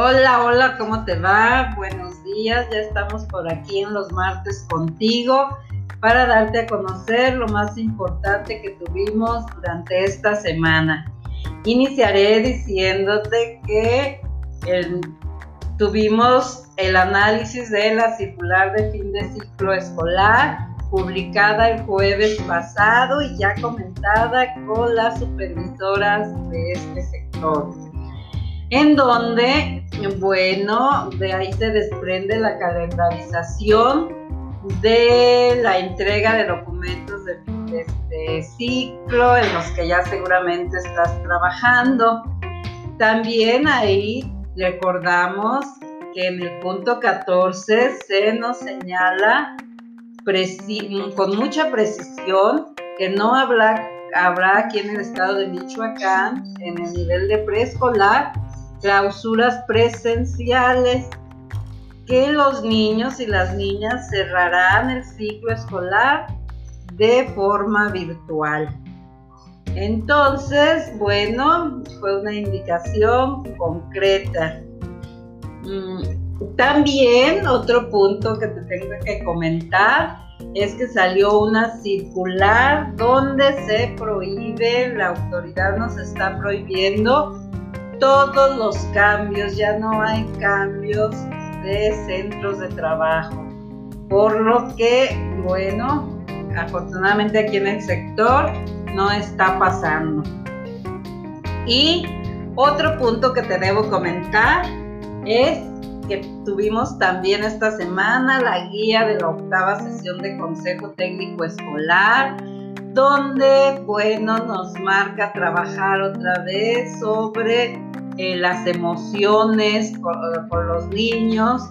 Hola, hola, ¿cómo te va? Buenos días, ya estamos por aquí en los martes contigo para darte a conocer lo más importante que tuvimos durante esta semana. Iniciaré diciéndote que tuvimos el análisis de la circular de fin de ciclo escolar publicada el jueves pasado y ya comentada con las supervisoras de este sector en donde, bueno, de ahí se desprende la calendarización de la entrega de documentos de, este ciclo en los que ya seguramente estás trabajando. También ahí recordamos que en el punto 14 se nos señala con mucha precisión que no habrá, habrá aquí en el estado de Michoacán, en el nivel de preescolar, clausuras presenciales, que los niños y las niñas cerrarán el ciclo escolar de forma virtual. Entonces, bueno, fue una indicación concreta. Mm, también otro punto que te tengo que comentar es que salió una circular donde se prohíbe, la autoridad nos está prohibiendo todos los cambios, ya no hay cambios de centros de trabajo. Por lo que, bueno, afortunadamente aquí en el sector no está pasando. Y otro punto que te debo comentar es que tuvimos también esta semana la guía de la octava sesión de Consejo Técnico Escolar, donde, bueno, nos marca trabajar otra vez sobre eh, las emociones por, los niños,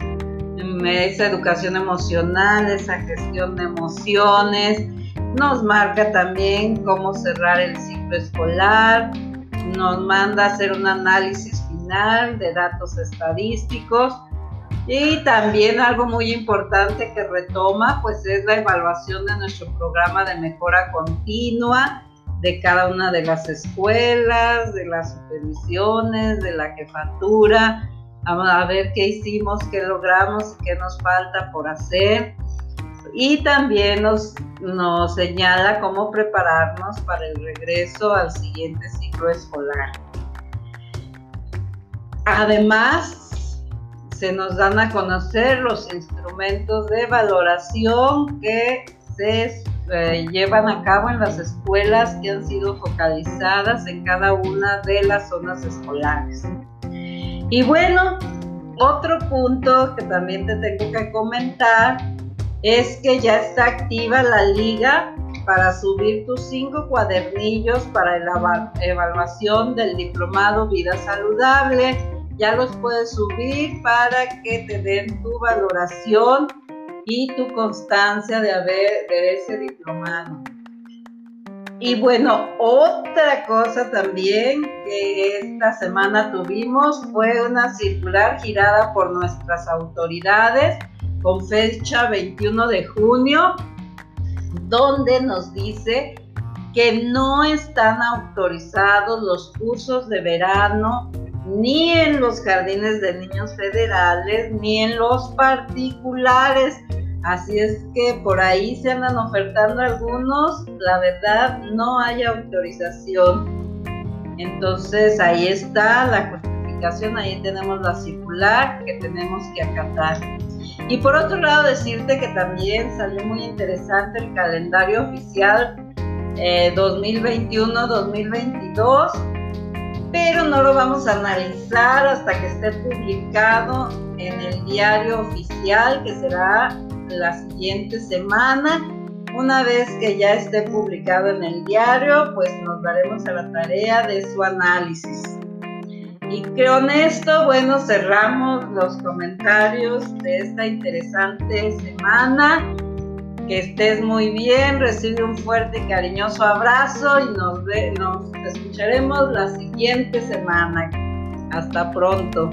esa educación emocional, esa gestión de emociones, nos marca también cómo cerrar el ciclo escolar, nos manda a hacer un análisis final de datos estadísticos y también algo muy importante que retoma pues es la evaluación de nuestro programa de mejora continua de cada una de las escuelas, de las supervisiones, de la jefatura, a ver qué hicimos, qué logramos, qué nos falta por hacer. Y también nos, nos señala cómo prepararnos para el regreso al siguiente ciclo escolar. Además, se nos dan a conocer los instrumentos de valoración que se eh, llevan a cabo en las escuelas que han sido focalizadas en cada una de las zonas escolares. Y bueno, otro punto que también te tengo que comentar es que ya está activa la liga para subir tus cinco cuadernillos para la evaluación del diplomado Vida Saludable. Ya los puedes subir para que te den tu valoración y tu constancia de haber de ese diplomado. Y bueno, otra cosa también que esta semana tuvimos fue una circular girada por nuestras autoridades con fecha 21 de junio, donde nos dice que no están autorizados los cursos de verano ni en los jardines de niños federales ni en los particulares Así es que por ahí se andan ofertando algunos, la verdad no hay autorización. Entonces ahí está la justificación, ahí tenemos la circular que tenemos que acatar. Y por otro lado decirte que también salió muy interesante el calendario oficial 2021-2022, eh, pero no lo vamos a analizar hasta que esté publicado en el diario oficial que será la siguiente semana. Una vez que ya esté publicado en el diario, pues nos daremos a la tarea de su análisis. Y con esto, bueno, cerramos los comentarios de esta interesante semana. Que estés muy bien, recibe un fuerte y cariñoso abrazo y nos, nos escucharemos la siguiente semana. Hasta pronto.